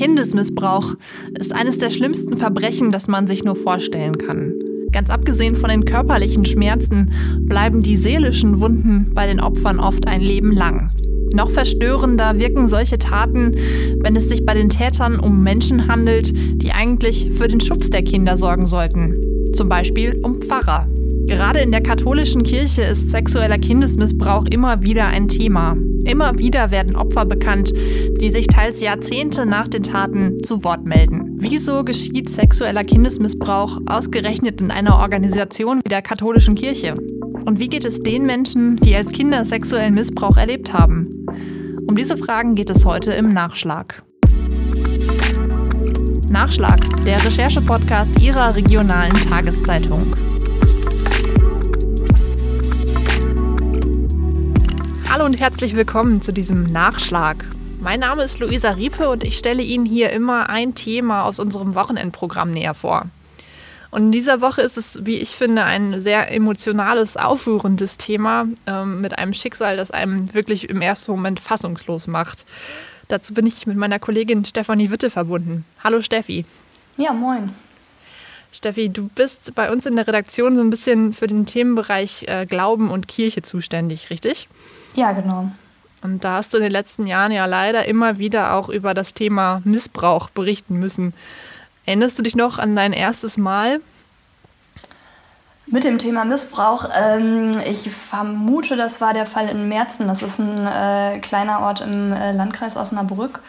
Kindesmissbrauch ist eines der schlimmsten Verbrechen, das man sich nur vorstellen kann. Ganz abgesehen von den körperlichen Schmerzen bleiben die seelischen Wunden bei den Opfern oft ein Leben lang. Noch verstörender wirken solche Taten, wenn es sich bei den Tätern um Menschen handelt, die eigentlich für den Schutz der Kinder sorgen sollten. Zum Beispiel um Pfarrer. Gerade in der katholischen Kirche ist sexueller Kindesmissbrauch immer wieder ein Thema. Immer wieder werden Opfer bekannt, die sich teils Jahrzehnte nach den Taten zu Wort melden. Wieso geschieht sexueller Kindesmissbrauch ausgerechnet in einer Organisation wie der katholischen Kirche? Und wie geht es den Menschen, die als Kinder sexuellen Missbrauch erlebt haben? Um diese Fragen geht es heute im Nachschlag. Nachschlag, der Recherche-Podcast Ihrer regionalen Tageszeitung. Hallo und herzlich willkommen zu diesem Nachschlag. Mein Name ist Luisa Riepe und ich stelle Ihnen hier immer ein Thema aus unserem Wochenendprogramm näher vor. Und in dieser Woche ist es, wie ich finde, ein sehr emotionales, aufrührendes Thema ähm, mit einem Schicksal, das einem wirklich im ersten Moment fassungslos macht. Dazu bin ich mit meiner Kollegin Stefanie Witte verbunden. Hallo Steffi. Ja, moin. Steffi, du bist bei uns in der Redaktion so ein bisschen für den Themenbereich äh, Glauben und Kirche zuständig, richtig? Ja, genau. Und da hast du in den letzten Jahren ja leider immer wieder auch über das Thema Missbrauch berichten müssen. Erinnerst du dich noch an dein erstes Mal? Mit dem Thema Missbrauch, ähm, ich vermute, das war der Fall in Merzen. Das ist ein äh, kleiner Ort im äh, Landkreis Osnabrück.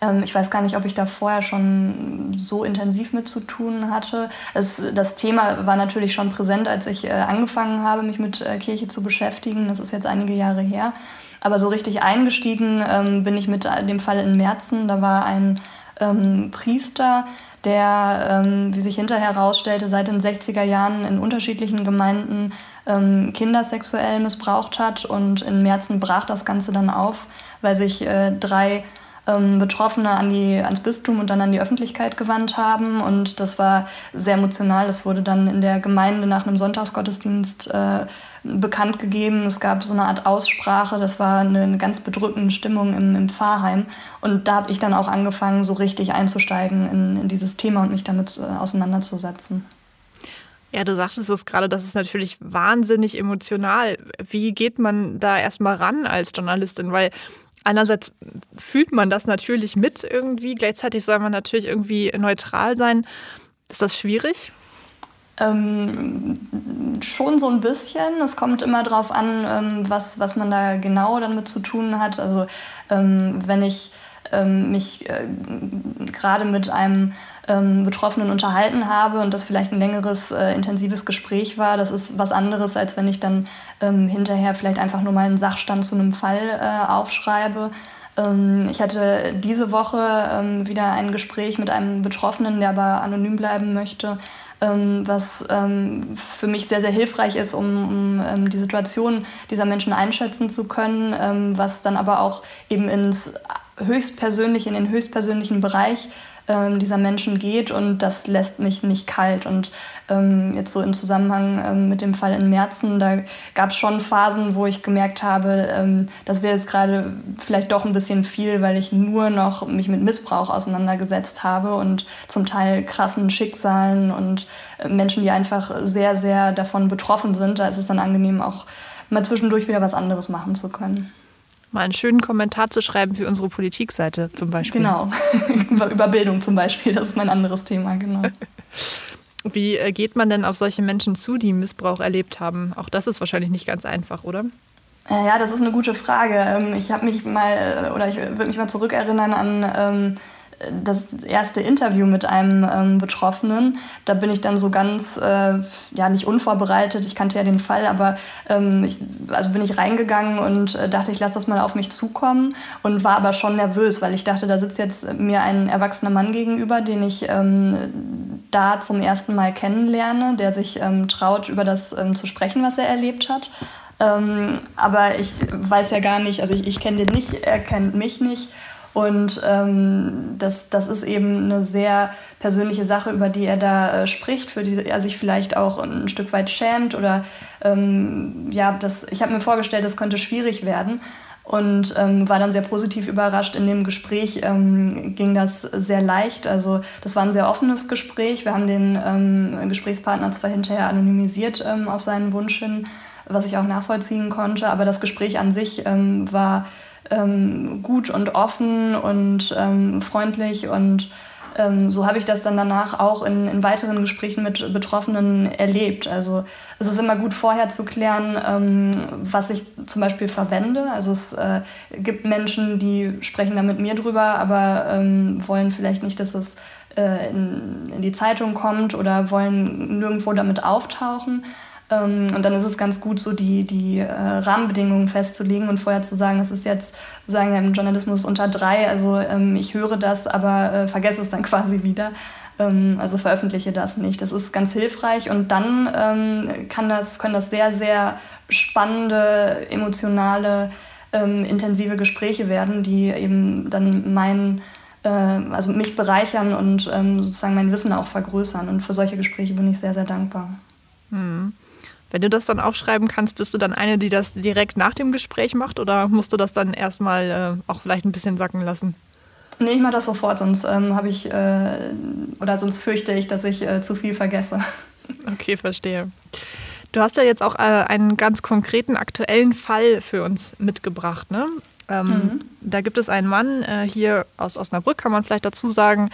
Ähm, ich weiß gar nicht, ob ich da vorher schon so intensiv mit zu tun hatte. Es, das Thema war natürlich schon präsent, als ich äh, angefangen habe, mich mit äh, Kirche zu beschäftigen. Das ist jetzt einige Jahre her. Aber so richtig eingestiegen ähm, bin ich mit dem Fall in Merzen. Da war ein ähm, Priester, der, ähm, wie sich hinterher herausstellte, seit den 60er Jahren in unterschiedlichen Gemeinden ähm, Kinder sexuell missbraucht hat. Und in Merzen brach das Ganze dann auf, weil sich äh, drei ähm, Betroffene an die, ans Bistum und dann an die Öffentlichkeit gewandt haben. Und das war sehr emotional. Das wurde dann in der Gemeinde nach einem Sonntagsgottesdienst äh, bekannt gegeben. Es gab so eine Art Aussprache. Das war eine, eine ganz bedrückende Stimmung im, im Pfarrheim. Und da habe ich dann auch angefangen, so richtig einzusteigen in, in dieses Thema und mich damit äh, auseinanderzusetzen. Ja, du sagtest es gerade, das ist natürlich wahnsinnig emotional. Wie geht man da erstmal ran als Journalistin? Weil einerseits fühlt man das natürlich mit irgendwie, gleichzeitig soll man natürlich irgendwie neutral sein. Ist das schwierig? Ähm, schon so ein bisschen. Es kommt immer darauf an, ähm, was, was man da genau damit zu tun hat. Also ähm, wenn ich ähm, mich äh, gerade mit einem ähm, Betroffenen unterhalten habe und das vielleicht ein längeres, äh, intensives Gespräch war, das ist was anderes, als wenn ich dann ähm, hinterher vielleicht einfach nur mal einen Sachstand zu einem Fall äh, aufschreibe. Ähm, ich hatte diese Woche ähm, wieder ein Gespräch mit einem Betroffenen, der aber anonym bleiben möchte, ähm, was ähm, für mich sehr, sehr hilfreich ist, um, um die Situation dieser Menschen einschätzen zu können, was dann aber auch eben ins höchstpersönlich, in den höchstpersönlichen Bereich dieser Menschen geht und das lässt mich nicht kalt. Und ähm, jetzt so im Zusammenhang ähm, mit dem Fall in Merzen, da gab es schon Phasen, wo ich gemerkt habe, ähm, das wäre jetzt gerade vielleicht doch ein bisschen viel, weil ich nur noch mich mit Missbrauch auseinandergesetzt habe und zum Teil krassen Schicksalen und äh, Menschen, die einfach sehr, sehr davon betroffen sind. Da ist es dann angenehm, auch mal zwischendurch wieder was anderes machen zu können mal einen schönen Kommentar zu schreiben für unsere Politikseite zum Beispiel. Genau, über Bildung zum Beispiel, das ist mein anderes Thema, genau. Wie äh, geht man denn auf solche Menschen zu, die Missbrauch erlebt haben? Auch das ist wahrscheinlich nicht ganz einfach, oder? Äh, ja, das ist eine gute Frage. Ähm, ich habe mich mal, äh, oder ich würde mich mal zurückerinnern an ähm, das erste Interview mit einem ähm, Betroffenen. Da bin ich dann so ganz, äh, ja, nicht unvorbereitet, ich kannte ja den Fall, aber ähm, ich, also bin ich reingegangen und äh, dachte, ich lasse das mal auf mich zukommen und war aber schon nervös, weil ich dachte, da sitzt jetzt mir ein erwachsener Mann gegenüber, den ich ähm, da zum ersten Mal kennenlerne, der sich ähm, traut, über das ähm, zu sprechen, was er erlebt hat. Ähm, aber ich weiß ja gar nicht, also ich, ich kenne den nicht, er kennt mich nicht. Und ähm, das, das ist eben eine sehr persönliche Sache, über die er da äh, spricht, für die er sich vielleicht auch ein Stück weit schämt. Oder ähm, ja, das, ich habe mir vorgestellt, das könnte schwierig werden. und ähm, war dann sehr positiv überrascht. In dem Gespräch ähm, ging das sehr leicht. Also das war ein sehr offenes Gespräch. Wir haben den ähm, Gesprächspartner zwar hinterher anonymisiert ähm, auf seinen Wunsch hin, was ich auch nachvollziehen konnte, aber das Gespräch an sich ähm, war ähm, gut und offen und freundlich und ähm, so habe ich das dann danach auch in, in, weiteren Gesprächen mit Betroffenen erlebt. Also es ist immer gut vorher zu klären, ähm, was ich zum Beispiel verwende. Also es äh, gibt Menschen, die sprechen da mit mir drüber, aber ähm, wollen vielleicht nicht, dass es äh, in, in die Zeitung kommt oder wollen nirgendwo damit auftauchen. Ähm, und dann ist es ganz gut, so die, die äh, Rahmenbedingungen festzulegen und vorher zu sagen, es ist jetzt, wir sagen ja im Journalismus unter drei, also ähm, ich höre das, aber äh, vergesse es dann quasi wieder. Ähm, also veröffentliche das nicht. Das ist ganz hilfreich und dann kann das, können das sehr, sehr spannende, emotionale, intensive Gespräche werden, die eben dann mein äh, also mich bereichern und sozusagen mein Wissen auch vergrößern. Und für solche Gespräche bin ich sehr, sehr dankbar. Hm. Wenn du das dann aufschreiben kannst, bist du dann eine, die das direkt nach dem Gespräch macht oder musst du das dann erstmal äh, auch vielleicht ein bisschen sacken lassen? Nee, ich mache das sofort, sonst ähm, habe ich äh, oder sonst fürchte ich, dass ich äh, zu viel vergesse. Okay, verstehe. Du hast ja jetzt auch äh, einen ganz konkreten aktuellen Fall für uns mitgebracht, ne? Ähm, mhm. Da gibt es einen Mann äh, hier aus Osnabrück, kann man vielleicht dazu sagen,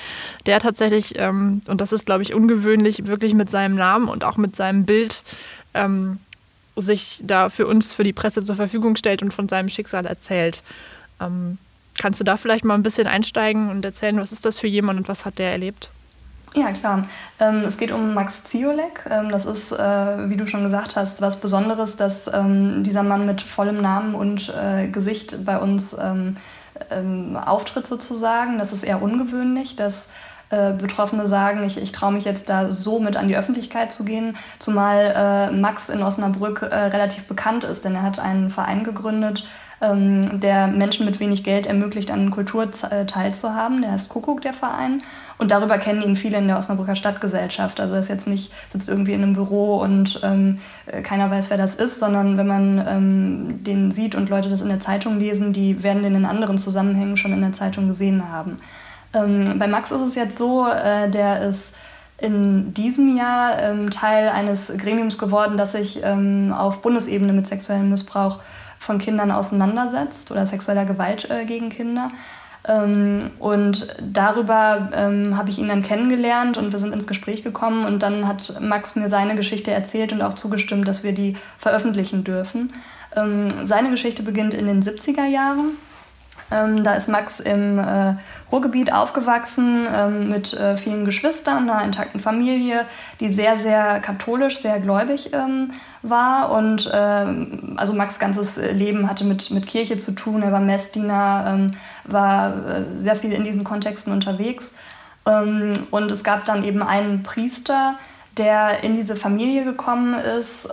der tatsächlich, ähm, und das ist, glaube ich, ungewöhnlich, wirklich mit seinem Namen und auch mit seinem Bild ähm, sich da für uns, für die Presse zur Verfügung stellt und von seinem Schicksal erzählt. Ähm, kannst du da vielleicht mal ein bisschen einsteigen und erzählen, was ist das für jemand und was hat der erlebt? Ja, klar. Ähm, es geht um Max Ziolek. Ähm, das ist, äh, wie du schon gesagt hast, was Besonderes, dass ähm, dieser Mann mit vollem Namen und äh, Gesicht bei uns ähm, ähm, auftritt sozusagen. Das ist eher ungewöhnlich, dass äh, Betroffene sagen, ich, ich traue mich jetzt da so mit an die Öffentlichkeit zu gehen, zumal äh, Max in Osnabrück äh, relativ bekannt ist, denn er hat einen Verein gegründet, ähm, der Menschen mit wenig Geld ermöglicht, an Kultur äh, teilzuhaben. Der heißt Kuckuck, der Verein. Und darüber kennen ihn viele in der Osnabrücker Stadtgesellschaft. Also er ist jetzt nicht, sitzt irgendwie in einem Büro und ähm, äh, keiner weiß, wer das ist, sondern wenn man ähm, den sieht und Leute das in der Zeitung lesen, die werden den in anderen Zusammenhängen schon in der Zeitung gesehen haben. Ähm, bei Max ist es jetzt so, äh, der ist in diesem Jahr ähm, Teil eines Gremiums geworden, das sich ähm, auf Bundesebene mit sexuellem Missbrauch von Kindern auseinandersetzt oder sexueller Gewalt äh, gegen Kinder. Ähm, und darüber ähm, habe ich ihn dann kennengelernt und wir sind ins Gespräch gekommen und dann hat Max mir seine Geschichte erzählt und auch zugestimmt, dass wir die veröffentlichen dürfen. Ähm, seine Geschichte beginnt in den 70er Jahren. Ähm, da ist Max im äh, Ruhrgebiet aufgewachsen ähm, mit äh, vielen Geschwistern, einer intakten Familie, die sehr, sehr katholisch, sehr gläubig ähm, war. Und ähm, also Max' ganzes Leben hatte mit, mit Kirche zu tun. Er war Messdiener, ähm, war äh, sehr viel in diesen Kontexten unterwegs. Ähm, und es gab dann eben einen Priester, der in diese Familie gekommen ist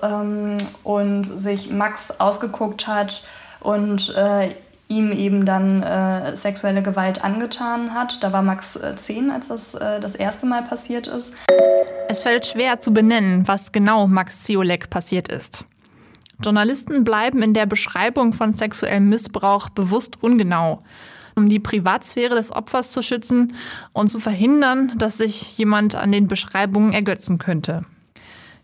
und sich Max ausgeguckt hat und äh, ihm eben dann äh, sexuelle Gewalt angetan hat. Da war Max äh, zehn, als das äh, das erste Mal passiert ist. Es fällt schwer zu benennen, was genau Max Ziolek passiert ist. Journalisten bleiben in der Beschreibung von sexuellem Missbrauch bewusst ungenau, um die Privatsphäre des Opfers zu schützen und zu verhindern, dass sich jemand an den Beschreibungen ergötzen könnte.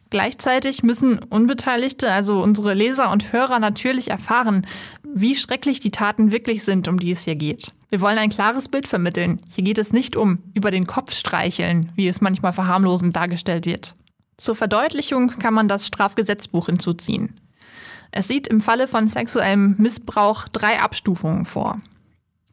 Gleichzeitig müssen Unbeteiligte, also unsere Leser und Hörer, natürlich erfahren, wie schrecklich die Taten wirklich sind, um die es hier geht. Wir wollen ein klares Bild vermitteln. Hier geht es nicht um über den Kopf streicheln, wie es manchmal verharmlosend dargestellt wird. Zur Verdeutlichung kann man das Strafgesetzbuch hinzuziehen. Es sieht im Falle von sexuellem Missbrauch drei Abstufungen vor.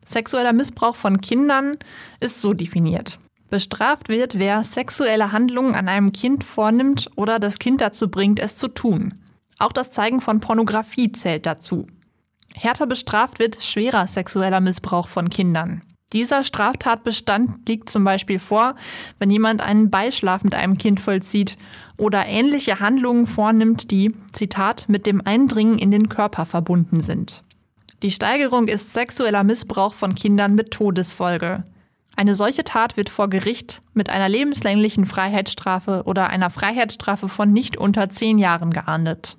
Sexueller Missbrauch von Kindern ist so definiert. Bestraft wird, wer sexuelle Handlungen an einem Kind vornimmt oder das Kind dazu bringt, es zu tun. Auch das Zeigen von Pornografie zählt dazu. Härter bestraft wird schwerer sexueller Missbrauch von Kindern. Dieser Straftatbestand liegt zum Beispiel vor, wenn jemand einen Beischlaf mit einem Kind vollzieht oder ähnliche Handlungen vornimmt, die, Zitat, mit dem Eindringen in den Körper verbunden sind. Die Steigerung ist sexueller Missbrauch von Kindern mit Todesfolge. Eine solche Tat wird vor Gericht mit einer lebenslänglichen Freiheitsstrafe oder einer Freiheitsstrafe von nicht unter zehn Jahren geahndet.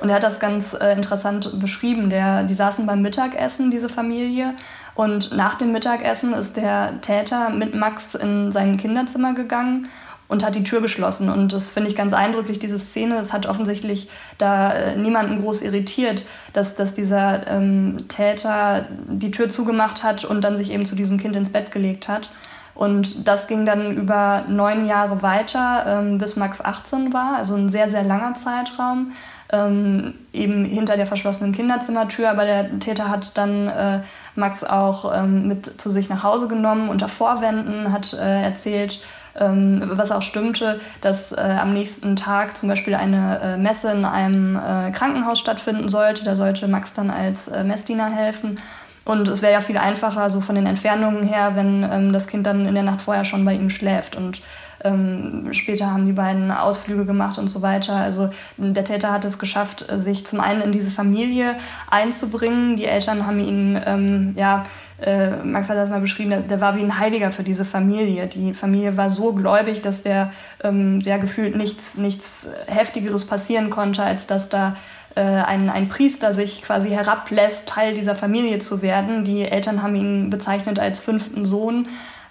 Und er hat das ganz äh, interessant beschrieben. Der, die saßen beim Mittagessen, diese Familie. Und nach dem Mittagessen ist der Täter mit Max in sein Kinderzimmer gegangen und hat die Tür geschlossen. Und das finde ich ganz eindrücklich, diese Szene. Es hat offensichtlich da äh, niemanden groß irritiert, dass, dass dieser ähm, Täter die Tür zugemacht hat und dann sich eben zu diesem Kind ins Bett gelegt hat. Und das ging dann über neun Jahre weiter, ähm, bis Max 18 war, also ein sehr, sehr langer Zeitraum. Ähm, eben hinter der verschlossenen Kinderzimmertür, aber der Täter hat dann äh, Max auch ähm, mit zu sich nach Hause genommen unter Vorwänden, hat äh, erzählt, ähm, was auch stimmte, dass äh, am nächsten Tag zum Beispiel eine äh, Messe in einem äh, Krankenhaus stattfinden sollte. Da sollte Max dann als äh, Messdiener helfen. Und es wäre ja viel einfacher, so von den Entfernungen her, wenn ähm, das Kind dann in der Nacht vorher schon bei ihm schläft. Und ähm, später haben die beiden Ausflüge gemacht und so weiter. Also der Täter hat es geschafft, sich zum einen in diese Familie einzubringen. Die Eltern haben ihn ähm, ja, äh, Max hat das mal beschrieben, der, der, war wie ein Heiliger für diese Familie. Die Familie war so gläubig, dass der, ähm, der gefühlt nichts, nichts Heftigeres passieren konnte, als dass da äh, ein, ein Priester sich quasi herablässt, Teil dieser Familie zu werden. Die Eltern haben ihn bezeichnet als fünften Sohn.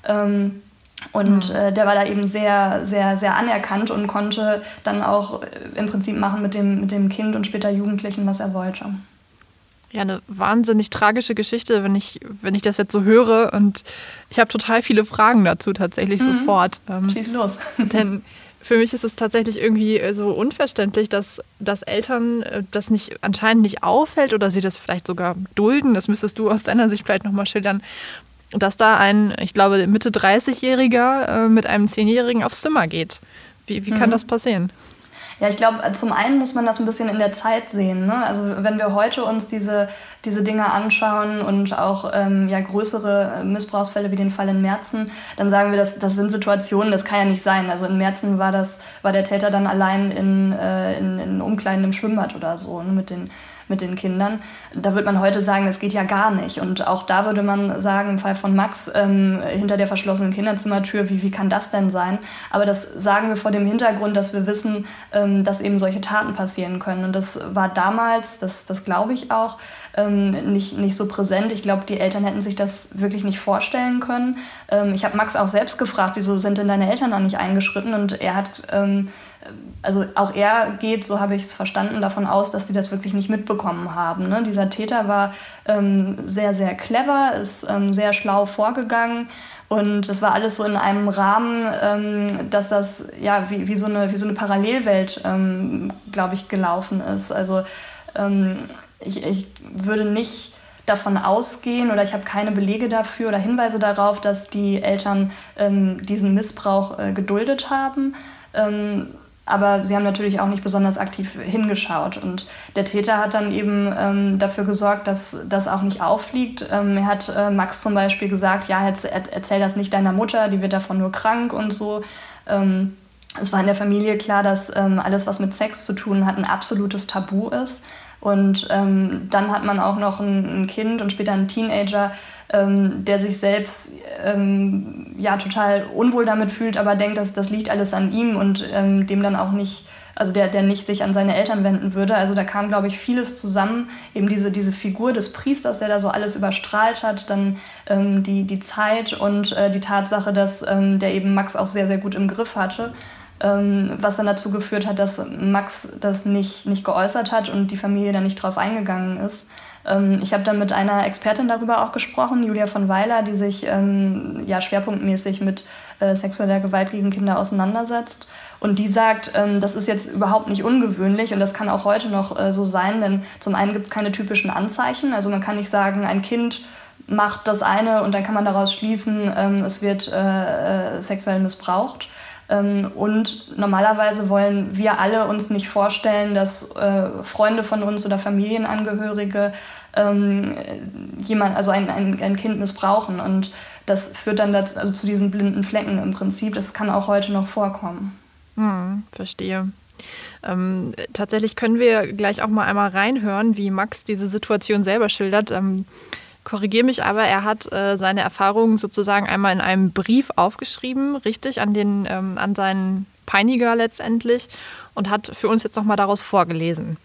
Ähm, und mhm. äh, der war da eben sehr, sehr, sehr anerkannt und konnte dann auch äh, im Prinzip machen mit dem, mit dem Kind und später Jugendlichen, was er wollte. Ja, eine wahnsinnig tragische Geschichte, wenn ich, wenn ich das jetzt so höre. Und ich habe total viele Fragen dazu tatsächlich mhm. sofort. Ähm, Schieß los. denn für mich ist es tatsächlich irgendwie äh, so unverständlich, dass, dass Eltern äh, das nicht anscheinend nicht auffällt oder sie das vielleicht sogar dulden. Das müsstest du aus deiner Sicht vielleicht nochmal schildern, dass da ein, ich glaube, Mitte 30-Jähriger äh, mit einem Zehnjährigen aufs Zimmer geht. Wie, wie kann mhm. das passieren? Ja, ich glaube, zum einen muss man das ein bisschen in der Zeit sehen. Ne? Also wenn wir heute uns diese, diese Dinge anschauen und auch ähm, ja, größere Missbrauchsfälle wie den Fall in Merzen, dann sagen wir, das, das sind Situationen, das kann ja nicht sein. Also in Merzen war, das, war der Täter dann allein in, äh, in, in Umkleiden im Schwimmbad oder so ne? mit den mit den Kindern. Da würde man heute sagen, das geht ja gar nicht. Und auch da würde man sagen, im Fall von Max, ähm, hinter der verschlossenen Kinderzimmertür, wie, wie kann das denn sein? Aber das sagen wir vor dem Hintergrund, dass wir wissen, ähm, dass eben solche Taten passieren können. Und das war damals, das, das glaube ich auch, ähm, nicht, nicht so präsent. Ich glaube, die Eltern hätten sich das wirklich nicht vorstellen können. Ähm, ich habe Max auch selbst gefragt, wieso sind denn deine Eltern da nicht eingeschritten? Und er hat ähm, also auch er geht, so habe ich es verstanden, davon aus, dass sie das wirklich nicht mitbekommen haben. Ne? Dieser Täter war ähm, sehr, sehr clever, ist ähm, sehr schlau vorgegangen und das war alles so in einem Rahmen, ähm, dass das ja wie, wie, so, eine, wie so eine Parallelwelt, ähm, glaube ich, gelaufen ist. Also ähm, ich, ich würde nicht davon ausgehen oder ich habe keine Belege dafür oder Hinweise darauf, dass die Eltern ähm, diesen Missbrauch äh, geduldet haben. Ähm, aber sie haben natürlich auch nicht besonders aktiv hingeschaut. Und der Täter hat dann eben ähm, dafür gesorgt, dass das auch nicht auffliegt. Ähm, er hat äh, Max zum Beispiel gesagt, ja, erzähl das nicht deiner Mutter, die wird davon nur krank und so. Ähm, es war in der Familie klar, dass ähm, alles, was mit Sex zu tun hat, ein absolutes Tabu ist. Und ähm, dann hat man auch noch ein, ein Kind und später einen Teenager, ähm, der sich selbst ähm, ja total unwohl damit fühlt, aber denkt, dass das liegt alles an ihm und ähm, dem dann auch nicht, also der, der nicht sich an seine Eltern wenden würde. Also da kam, glaube ich, vieles zusammen. Eben diese, diese Figur des Priesters, der da so alles überstrahlt hat, dann ähm, die, die Zeit und äh, die Tatsache, dass ähm, der eben Max auch sehr, sehr gut im Griff hatte was dann dazu geführt hat, dass Max das nicht, nicht geäußert hat und die Familie dann nicht drauf eingegangen ist. Ähm, ich habe dann mit einer Expertin darüber auch gesprochen, Julia von Weiler, die sich ähm, ja, schwerpunktmäßig mit äh, sexueller Gewalt gegen Kinder auseinandersetzt. Und die sagt, ähm, das ist jetzt überhaupt nicht ungewöhnlich und das kann auch heute noch äh, so sein, denn zum einen gibt es keine typischen Anzeichen. Also man kann nicht sagen, ein Kind macht das eine und dann kann man daraus schließen, ähm, es wird äh sexuell missbraucht. Ähm, und normalerweise wollen wir alle uns nicht vorstellen, dass äh, Freunde von uns oder Familienangehörige ähm, jemand, also ein, ein, ein Kind missbrauchen. Und das führt dann dazu, also zu diesen blinden Flecken im Prinzip. Das kann auch heute noch vorkommen. Hm, verstehe. Ähm, tatsächlich können wir gleich auch mal einmal reinhören, wie Max diese Situation selber schildert. Ähm, Korrigiere mich aber, er hat äh, seine Erfahrungen sozusagen einmal in einem Brief aufgeschrieben, richtig, an, den, ähm, an seinen Peiniger letztendlich und hat für uns jetzt nochmal daraus vorgelesen.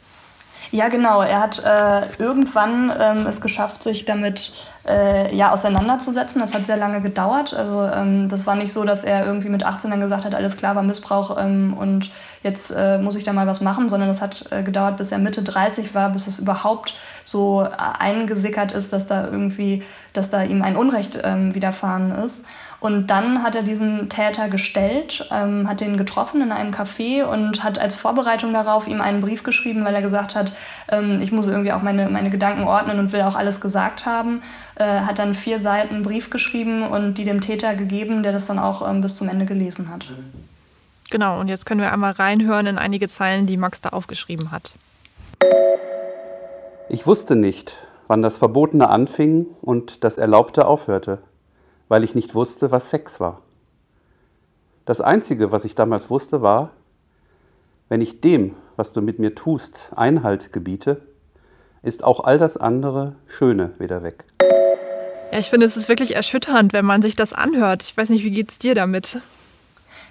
Ja, genau. Er hat äh, irgendwann ähm, es geschafft, sich damit äh, ja, auseinanderzusetzen. Das hat sehr lange gedauert. Also ähm, das war nicht so, dass er irgendwie mit 18 dann gesagt hat, alles klar war Missbrauch ähm, und jetzt äh, muss ich da mal was machen, sondern das hat äh, gedauert, bis er Mitte 30 war, bis es überhaupt so äh, eingesickert ist, dass da irgendwie, dass da ihm ein Unrecht ähm, widerfahren ist. Und dann hat er diesen Täter gestellt, ähm, hat den getroffen in einem Café und hat als Vorbereitung darauf ihm einen Brief geschrieben, weil er gesagt hat, ähm, ich muss irgendwie auch meine, meine Gedanken ordnen und will auch alles gesagt haben. Äh, hat dann vier Seiten Brief geschrieben und die dem Täter gegeben, der das dann auch ähm, bis zum Ende gelesen hat. Genau, und jetzt können wir einmal reinhören in einige Zeilen, die Max da aufgeschrieben hat. Ich wusste nicht, wann das Verbotene anfing und das Erlaubte aufhörte weil ich nicht wusste, was Sex war. Das Einzige, was ich damals wusste, war, wenn ich dem, was du mit mir tust, Einhalt gebiete, ist auch all das andere Schöne wieder weg. Ja, ich finde, es ist wirklich erschütternd, wenn man sich das anhört. Ich weiß nicht, wie geht es dir damit?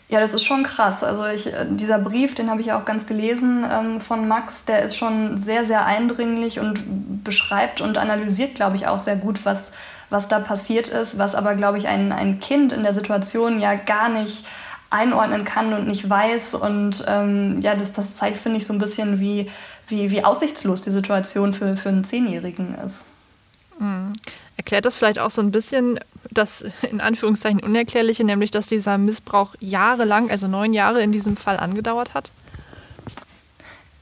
Ja, das ist schon krass. Also ich, äh, dieser Brief, den habe ich ja auch ganz gelesen ähm, von Max, der ist schon sehr, sehr eindringlich und beschreibt und analysiert, glaube ich, auch sehr gut, was, was da passiert ist, was aber, glaube ich, ein, ein Kind in der Situation ja gar nicht einordnen kann und nicht weiß. Und ähm, ja, das, das zeigt, finde ich, so ein bisschen, wie, wie, wie aussichtslos die Situation für, für einen Zehnjährigen ist. Mhm. Erklärt das vielleicht auch so ein bisschen das in Anführungszeichen Unerklärliche, nämlich dass dieser Missbrauch jahrelang, also neun Jahre in diesem Fall angedauert hat?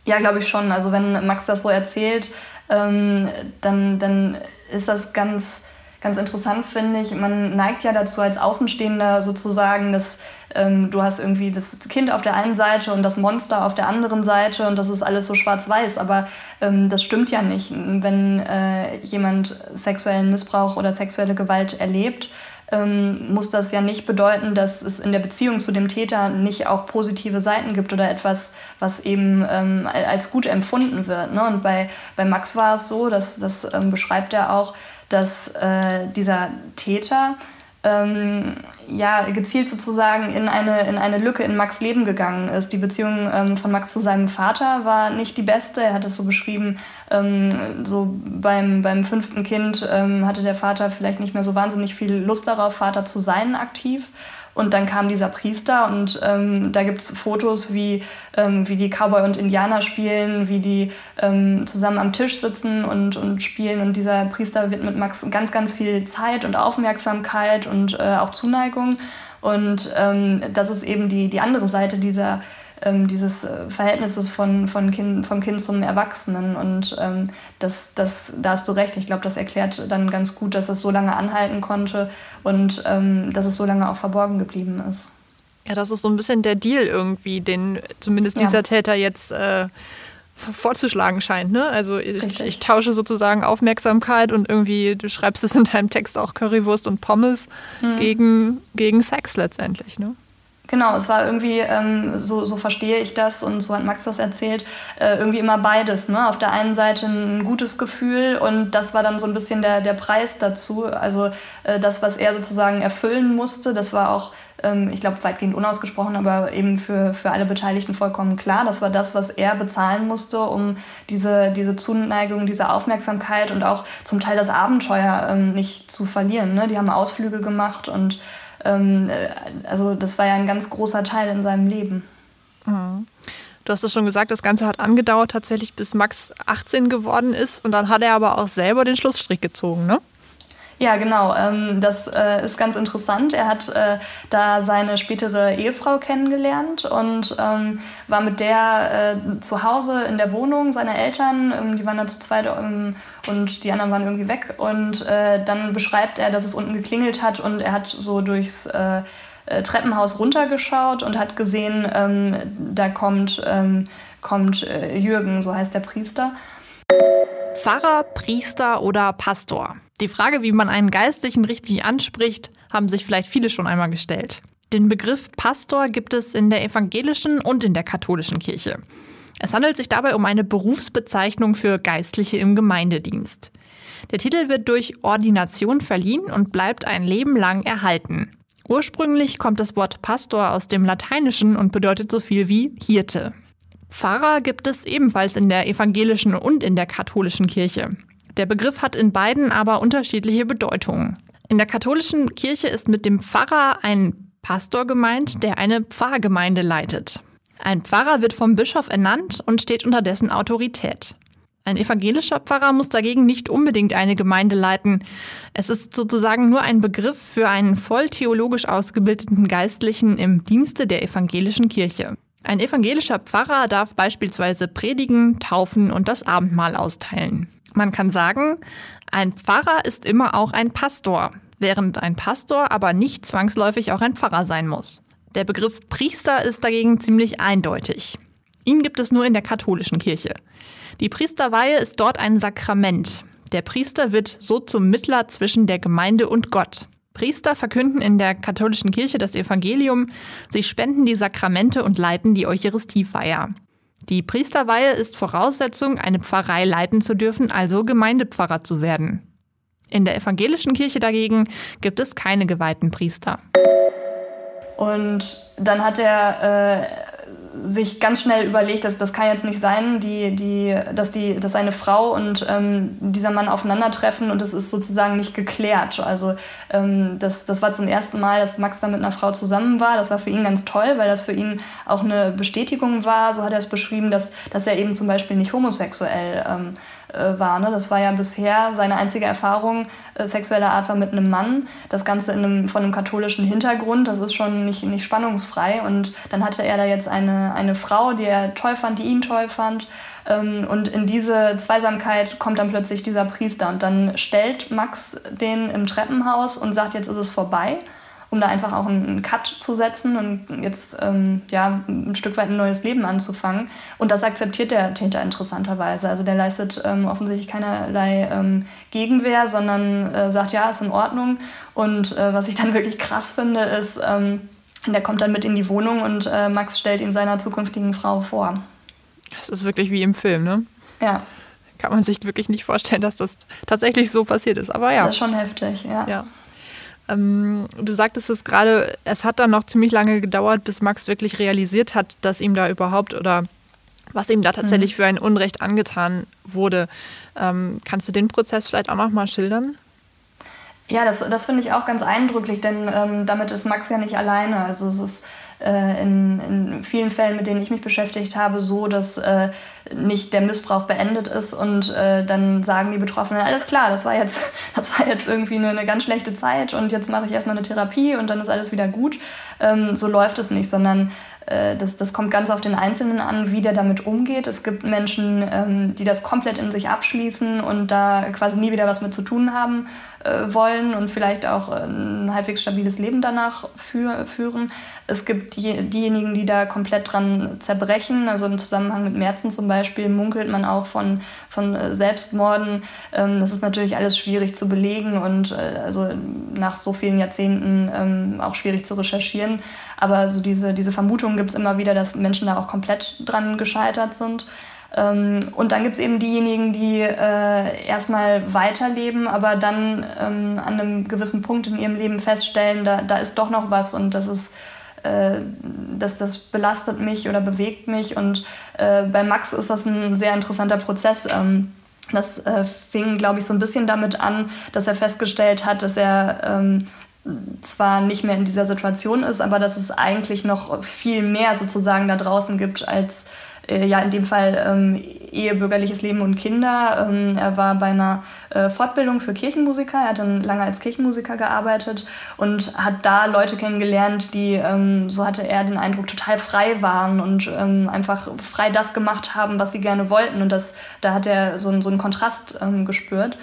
Ja, glaube ich schon. Also wenn Max das so erzählt, ähm, dann, dann ist das ganz ganz interessant finde ich, man neigt ja dazu als Außenstehender sozusagen, dass ähm, du hast irgendwie das Kind auf der einen Seite und das Monster auf der anderen Seite und das ist alles so schwarz-weiß. Aber ähm, das stimmt ja nicht. Wenn äh, jemand sexuellen Missbrauch oder sexuelle Gewalt erlebt, ähm, muss das ja nicht bedeuten, dass es in der Beziehung zu dem Täter nicht auch positive Seiten gibt oder etwas, was eben ähm, als gut empfunden wird. Ne? Und bei, bei Max war es so, dass das ähm, beschreibt er auch, dass äh, dieser Täter ähm, ja, gezielt sozusagen in eine, in eine Lücke in Max Leben gegangen ist. Die Beziehung ähm, von Max zu seinem Vater war nicht die beste. Er hat es so beschrieben, ähm, so beim, beim fünften Kind ähm, hatte der Vater vielleicht nicht mehr so wahnsinnig viel Lust darauf, Vater zu sein aktiv. Und dann kam dieser Priester und ähm, da gibt es Fotos, wie, ähm, wie die Cowboy und Indianer spielen, wie die ähm, zusammen am Tisch sitzen und, und spielen. Und dieser Priester wird mit Max ganz, ganz viel Zeit und Aufmerksamkeit und äh, auch Zuneigung. Und ähm, das ist eben die, die andere Seite dieser ähm, dieses äh, Verhältnisses von, von kind, vom Kind zum Erwachsenen. Und ähm, das, das, da hast du recht. Ich glaube, das erklärt dann ganz gut, dass es so lange anhalten konnte und ähm, dass es so lange auch verborgen geblieben ist. Ja, das ist so ein bisschen der Deal irgendwie, den zumindest dieser ja. Täter jetzt äh, vorzuschlagen scheint. Ne? Also ich, ich, tausche sozusagen Aufmerksamkeit und irgendwie, du schreibst es in deinem Text auch Currywurst und Pommes mhm. gegen, gegen Sex letztendlich. Ne? Genau, es war irgendwie, ähm, so, so verstehe ich das und so hat Max das erzählt, äh, irgendwie immer beides. Ne? Auf der einen Seite ein gutes Gefühl und das war dann so ein bisschen der, der Preis dazu. Also äh, das, was er sozusagen erfüllen musste, das war auch, ähm, ich glaube, weitgehend unausgesprochen, aber eben für, für alle Beteiligten vollkommen klar. Das war das, was er bezahlen musste, um diese, diese Zuneigung, diese Aufmerksamkeit und auch zum Teil das Abenteuer ähm, nicht zu verlieren. Ne? Die haben Ausflüge gemacht und ähm, äh, also das war ja ein ganz großer Teil in seinem Leben. Mhm. Du hast es schon gesagt, das Ganze hat angedauert tatsächlich, bis Max 18 geworden ist. Und dann hat er aber auch selber den Schlussstrich gezogen, ne? Ja, genau. Ähm, das äh, ist ganz interessant. Er hat äh, da seine spätere Ehefrau kennengelernt und ähm, war mit der äh, zu Hause in der Wohnung seiner Eltern. Ähm, die waren da zu zweit und die anderen waren irgendwie weg. Und dann beschreibt er, dass es unten geklingelt hat und er hat so durchs Treppenhaus runtergeschaut und hat gesehen, da kommt, kommt Jürgen, so heißt der Priester. Pfarrer, Priester oder Pastor? Die Frage, wie man einen Geistlichen richtig anspricht, haben sich vielleicht viele schon einmal gestellt. Den Begriff Pastor gibt es in der evangelischen und in der katholischen Kirche. Es handelt sich dabei um eine Berufsbezeichnung für Geistliche im Gemeindedienst. Der Titel wird durch Ordination verliehen und bleibt ein Leben lang erhalten. Ursprünglich kommt das Wort Pastor aus dem Lateinischen und bedeutet so viel wie Hirte. Pfarrer gibt es ebenfalls in der evangelischen und in der katholischen Kirche. Der Begriff hat in beiden aber unterschiedliche Bedeutungen. In der katholischen Kirche ist mit dem Pfarrer ein Pastor gemeint, der eine Pfarrgemeinde leitet. Ein Pfarrer wird vom Bischof ernannt und steht unter dessen Autorität. Ein evangelischer Pfarrer muss dagegen nicht unbedingt eine Gemeinde leiten. Es ist sozusagen nur ein Begriff für einen voll theologisch ausgebildeten Geistlichen im Dienste der evangelischen Kirche. Ein evangelischer Pfarrer darf beispielsweise predigen, taufen und das Abendmahl austeilen. Man kann sagen, ein Pfarrer ist immer auch ein Pastor, während ein Pastor aber nicht zwangsläufig auch ein Pfarrer sein muss. Der Begriff Priester ist dagegen ziemlich eindeutig. Ihn gibt es nur in der katholischen Kirche. Die Priesterweihe ist dort ein Sakrament. Der Priester wird so zum Mittler zwischen der Gemeinde und Gott. Priester verkünden in der katholischen Kirche das Evangelium, sie spenden die Sakramente und leiten die Eucharistiefeier. Die Priesterweihe ist Voraussetzung, eine Pfarrei leiten zu dürfen, also Gemeindepfarrer zu werden. In der evangelischen Kirche dagegen gibt es keine geweihten Priester. Und dann hat er äh, sich ganz schnell überlegt, dass das kann jetzt nicht sein, die, die, dass, die, dass eine Frau und ähm, dieser Mann aufeinandertreffen und es ist sozusagen nicht geklärt. Also ähm, das, das war zum ersten Mal, dass Max dann mit einer Frau zusammen war. Das war für ihn ganz toll, weil das für ihn auch eine Bestätigung war. So hat er es beschrieben, dass, dass er eben zum Beispiel nicht homosexuell ähm, äh, war. Ne? Das war ja bisher seine einzige Erfahrung äh, sexueller Art war mit einem Mann. Das Ganze in einem, von einem katholischen Hintergrund, das ist schon nicht, nicht spannungsfrei. Und dann hatte er da jetzt eine, eine Frau, die er toll fand, die ihn toll fand. Ähm, und in diese Zweisamkeit kommt dann plötzlich dieser Priester. Und dann stellt Max den im Treppenhaus und sagt, jetzt ist es vorbei um da einfach auch einen Cut zu setzen und jetzt ähm, ja, ein Stück weit ein neues Leben anzufangen. Und das akzeptiert der Täter interessanterweise. Also der leistet ähm, offensichtlich keinerlei ähm, Gegenwehr, sondern äh, sagt, ja, ist in Ordnung. Und äh, was ich dann wirklich krass finde, ist, ähm, der kommt dann mit in die Wohnung und äh, Max stellt ihn seiner zukünftigen Frau vor. Das ist wirklich wie im Film, ne? Ja. Kann man sich wirklich nicht vorstellen, dass das tatsächlich so passiert ist. Aber ja. Das ist schon heftig, ja. ja. Ähm, du sagtest es gerade, es hat dann noch ziemlich lange gedauert, bis Max wirklich realisiert hat, dass ihm da überhaupt oder was ihm da tatsächlich mhm. für ein Unrecht angetan wurde. Ähm, kannst du den Prozess vielleicht auch noch mal schildern? Ja, das, das finde ich auch ganz eindrücklich, denn ähm, damit ist Max ja nicht alleine. Also es ist in, in vielen Fällen, mit denen ich mich beschäftigt habe, so, dass äh, nicht der Missbrauch beendet ist und äh, dann sagen die Betroffenen, alles klar, das war jetzt, das war jetzt irgendwie eine, eine ganz schlechte Zeit und jetzt mache ich erstmal eine Therapie und dann ist alles wieder gut. Ähm, so läuft es nicht, sondern äh, das, das kommt ganz auf den Einzelnen an, wie der damit umgeht. Es gibt Menschen, ähm, die das komplett in sich abschließen und da quasi nie wieder was mit zu tun haben äh, wollen und vielleicht auch ein halbwegs stabiles Leben danach führen. Es gibt die, diejenigen, die da komplett dran zerbrechen. Also im Zusammenhang mit Merzen zum Beispiel munkelt man auch von, von äh, Selbstmorden. Ähm, das ist natürlich alles schwierig zu belegen und also nach so vielen Jahrzehnten ähm, auch schwierig zu recherchieren. Aber so diese, diese Vermutung gibt es immer wieder, dass Menschen da auch komplett dran gescheitert sind. Ähm, und dann gibt es eben diejenigen, die äh, erstmal weiterleben, aber dann ähm, an einem gewissen Punkt in ihrem Leben feststellen, da, da ist doch noch was und das ist äh, das, das belastet mich oder bewegt mich. Und äh, bei Max ist das ein sehr interessanter Prozess. Ähm, das äh, fing, glaube ich, so ein bisschen damit an, dass er festgestellt hat, dass er ähm, zwar nicht mehr in dieser Situation ist, aber dass es eigentlich noch viel mehr sozusagen da draußen gibt als äh, ja in dem Fall ähm, ehebürgerliches Leben und Kinder. Ähm, er war bei einer äh, Fortbildung für Kirchenmusiker, er hat dann lange als Kirchenmusiker gearbeitet und hat da Leute kennengelernt, die, ähm, so hatte er den Eindruck, total frei waren und ähm, einfach frei das gemacht haben, was sie gerne wollten. Und das, da hat er so, so einen Kontrast ähm, gespürt.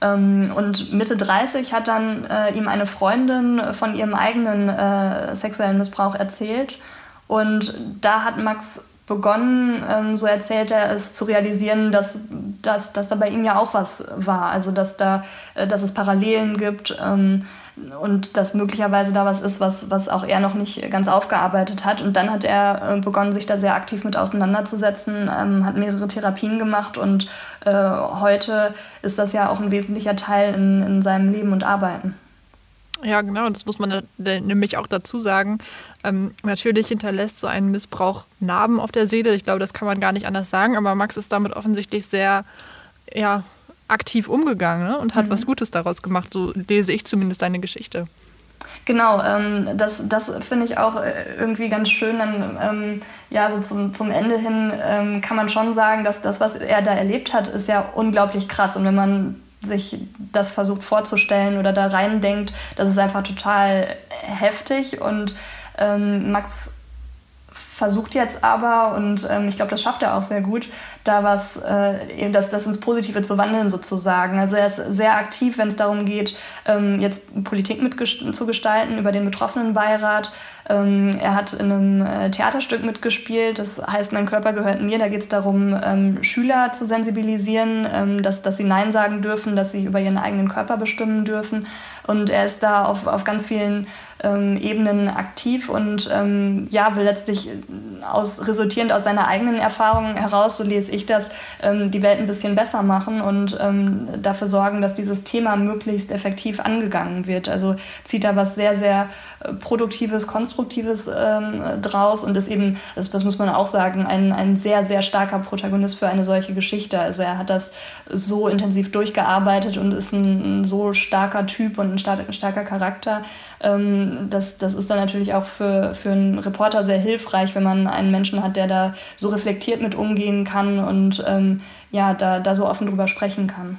Ähm, und Mitte 30 hat dann äh, ihm eine Freundin von ihrem eigenen äh, sexuellen Missbrauch erzählt. Und da hat Max begonnen, ähm, so erzählt er es, zu realisieren, dass, dass, dass da bei ihm ja auch was war. Also dass, da, äh, dass es Parallelen gibt. Ähm, und dass möglicherweise da was ist, was, was auch er noch nicht ganz aufgearbeitet hat. Und dann hat er äh, begonnen, sich da sehr aktiv mit auseinanderzusetzen, ähm, hat mehrere Therapien gemacht und äh, heute ist das ja auch ein wesentlicher Teil in, in seinem Leben und Arbeiten. Ja, genau, das muss man nämlich auch dazu sagen. Ähm, natürlich hinterlässt so ein Missbrauch Narben auf der Seele. Ich glaube, das kann man gar nicht anders sagen, aber Max ist damit offensichtlich sehr ja, aktiv umgegangen ne? und hat mhm. was Gutes daraus gemacht. So lese ich zumindest deine Geschichte. Genau, ähm, das, das finde ich auch äh, irgendwie ganz schön. Dann, ähm, ja, so zum, zum Ende hin ähm, kann man schon sagen, dass das, was er da erlebt hat, ist ja unglaublich krass. Und wenn man sich das versucht vorzustellen oder da rein denkt, das ist einfach total heftig. Und ähm, Max versucht jetzt aber, und ähm, ich glaube, das schafft er auch sehr gut, da was, äh, das, das ins Positive zu wandeln sozusagen. Also er ist sehr aktiv, wenn es darum geht, ähm, jetzt Politik mitzugestalten über den Betroffenenbeirat. Ähm, er hat in einem äh, Theaterstück mitgespielt, das heißt Mein Körper gehört mir. Da geht es darum, ähm, Schüler zu sensibilisieren, ähm, dass, dass sie Nein sagen dürfen, dass sie über ihren eigenen Körper bestimmen dürfen. Und er ist da auf, auf ganz vielen ähm, Ebenen aktiv und ähm, ja, will letztlich aus, resultierend aus seiner eigenen Erfahrung heraus, so lese ich das, ähm, die Welt ein bisschen besser machen und ähm, dafür sorgen, dass dieses Thema möglichst effektiv angegangen wird. Also zieht da was sehr, sehr äh, Produktives, Konstruktives ähm, draus und ist eben, das, das muss man auch sagen, ein, ein sehr, sehr starker Protagonist für eine solche Geschichte. Also er hat das so intensiv durchgearbeitet und ist ein, ein so starker Typ und ein, star ein starker Charakter. Ähm, das, das ist dann natürlich auch für, für einen Reporter sehr hilfreich, wenn man einen Menschen hat, der da so reflektiert mit umgehen kann und ähm, ja, da, da so offen drüber sprechen kann.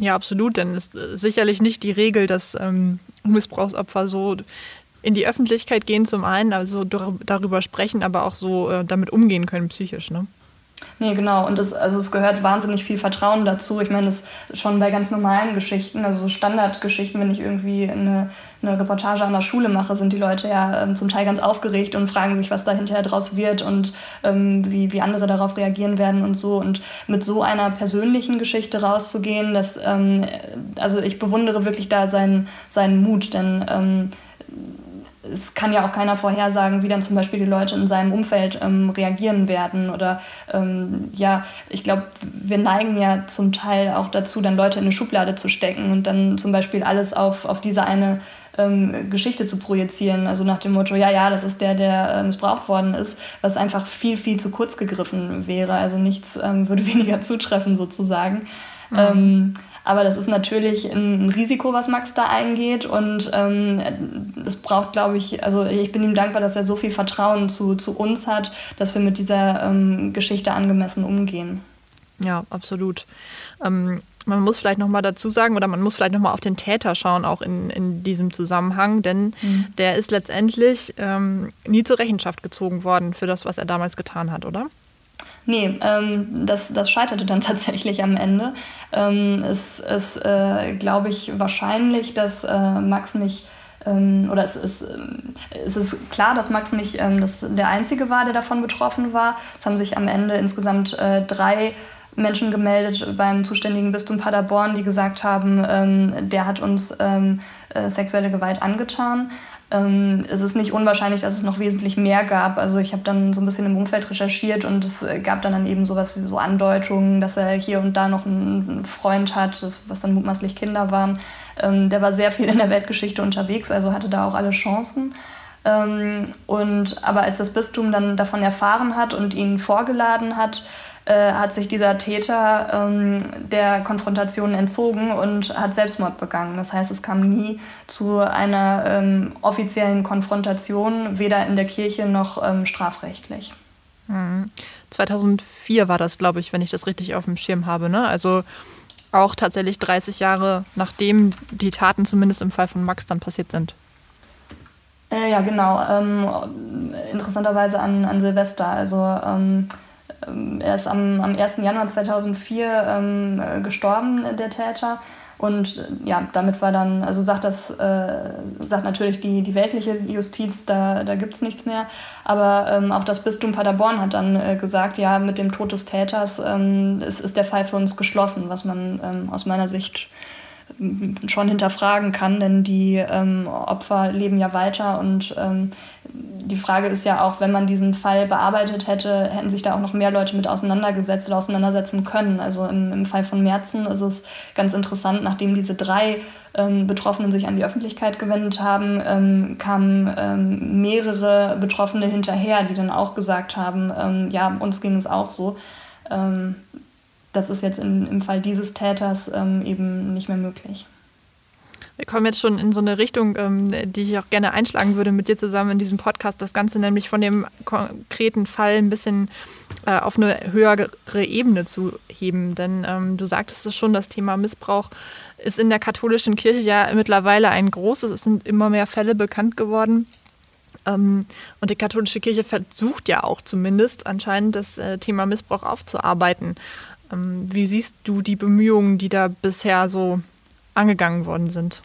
Ja, absolut, denn es ist sicherlich nicht die Regel, dass ähm, Missbrauchsopfer so in die Öffentlichkeit gehen zum einen, also darüber sprechen, aber auch so äh, damit umgehen können psychisch. Ne? Nee, genau. Und es, also es gehört wahnsinnig viel Vertrauen dazu. Ich meine, das schon bei ganz normalen Geschichten, also so Standardgeschichten, wenn ich irgendwie eine, eine Reportage an der Schule mache, sind die Leute ja ähm, zum Teil ganz aufgeregt und fragen sich, was da hinterher draus wird und ähm, wie, wie andere darauf reagieren werden und so. Und mit so einer persönlichen Geschichte rauszugehen, das, ähm, also ich bewundere wirklich da seinen, seinen Mut, denn ähm, es kann ja auch keiner vorhersagen, wie dann zum Beispiel die Leute in seinem Umfeld ähm, reagieren werden. Oder ähm, ja, ich glaube, wir neigen ja zum Teil auch dazu, dann Leute in eine Schublade zu stecken und dann zum Beispiel alles auf, auf diese eine ähm, Geschichte zu projizieren. Also nach dem Motto, ja, ja, das ist der, der äh, missbraucht worden ist, was einfach viel, viel zu kurz gegriffen wäre. Also nichts ähm, würde weniger zutreffen sozusagen. Mhm. Aber das ist natürlich ein Risiko, was Max da eingeht. Und ähm, es braucht, glaube ich, also ich bin ihm dankbar, dass er so viel Vertrauen zu, zu uns hat, dass wir mit dieser ähm, Geschichte angemessen umgehen. Ja, absolut. Ähm, man muss vielleicht nochmal dazu sagen, oder man muss vielleicht nochmal auf den Täter schauen, auch in, in diesem Zusammenhang, denn mhm. der ist letztendlich ähm, nie zur Rechenschaft gezogen worden für das, was er damals getan hat, oder? Nee, ähm, das, das scheiterte dann tatsächlich am Ende. Ähm, es ist, äh, glaube ich, wahrscheinlich, dass äh, Max nicht ähm, oder es ist, ähm, es ist klar, dass Max nicht ähm, das, der Einzige war, der davon betroffen war. Es haben sich am Ende insgesamt äh, drei Menschen gemeldet beim zuständigen Bistum Paderborn, die gesagt haben, der hat uns äh, sexuelle Gewalt angetan. Ähm, es ist nicht unwahrscheinlich, dass es noch wesentlich mehr gab. Also ich habe dann so ein bisschen im Umfeld recherchiert und es gab dann, dann eben sowas wie so Andeutungen, dass er hier und da noch einen Freund hat, das, was dann mutmaßlich Kinder waren. Ähm, der war sehr viel in der Weltgeschichte unterwegs, also hatte da auch alle Chancen. Ähm, und aber als das Bistum dann davon erfahren hat und ihn vorgeladen hat, äh, hat sich dieser Täter ähm, der Konfrontation entzogen und hat Selbstmord begangen. Das heißt, es kam nie zu einer ähm, offiziellen Konfrontation, weder in der Kirche noch ähm, strafrechtlich. Mhm. 2004 war das, glaube ich, wenn ich das richtig auf dem Schirm habe. Ne? Also auch tatsächlich 30 Jahre nachdem die Taten zumindest im Fall von Max dann passiert sind. Äh, ja, genau. Ähm, interessanterweise an, an Silvester. Also ähm, er ist am, am 1. Januar 2004 ähm, äh, gestorben, der Täter. Und äh, ja, damit war dann, also sagt das, äh, sagt natürlich die, die weltliche Justiz, da, da gibt es nichts mehr. Aber ähm, auch das Bistum Paderborn hat dann äh, gesagt, ja, mit dem Tod des Täters ähm, ist, ist der Fall für uns geschlossen, was man ähm, aus meiner Sicht schon hinterfragen kann, denn die ähm, Opfer leben ja weiter und ähm, die Frage ist ja auch, wenn man diesen Fall bearbeitet hätte, hätten sich da auch noch mehr Leute mit auseinandergesetzt oder auseinandersetzen können. Also im, im Fall von Merzen ist es ganz interessant, nachdem diese drei ähm, Betroffenen sich an die Öffentlichkeit gewendet haben, ähm, kamen ähm, mehrere Betroffene hinterher, die dann auch gesagt haben, ähm, ja, uns ging es auch so. Ähm, das ist jetzt in, im Fall dieses Täters ähm, eben nicht mehr möglich. Wir kommen jetzt schon in so eine Richtung, ähm, die ich auch gerne einschlagen würde mit dir zusammen in diesem Podcast. Das Ganze nämlich von dem konkreten Fall ein bisschen äh, auf eine höhere Ebene zu heben. Denn ähm, du sagtest es schon, das Thema Missbrauch ist in der katholischen Kirche ja mittlerweile ein großes. Es sind immer mehr Fälle bekannt geworden. Ähm, und die katholische Kirche versucht ja auch zumindest anscheinend das äh, Thema Missbrauch aufzuarbeiten. Ähm, wie siehst du die Bemühungen, die da bisher so angegangen worden sind?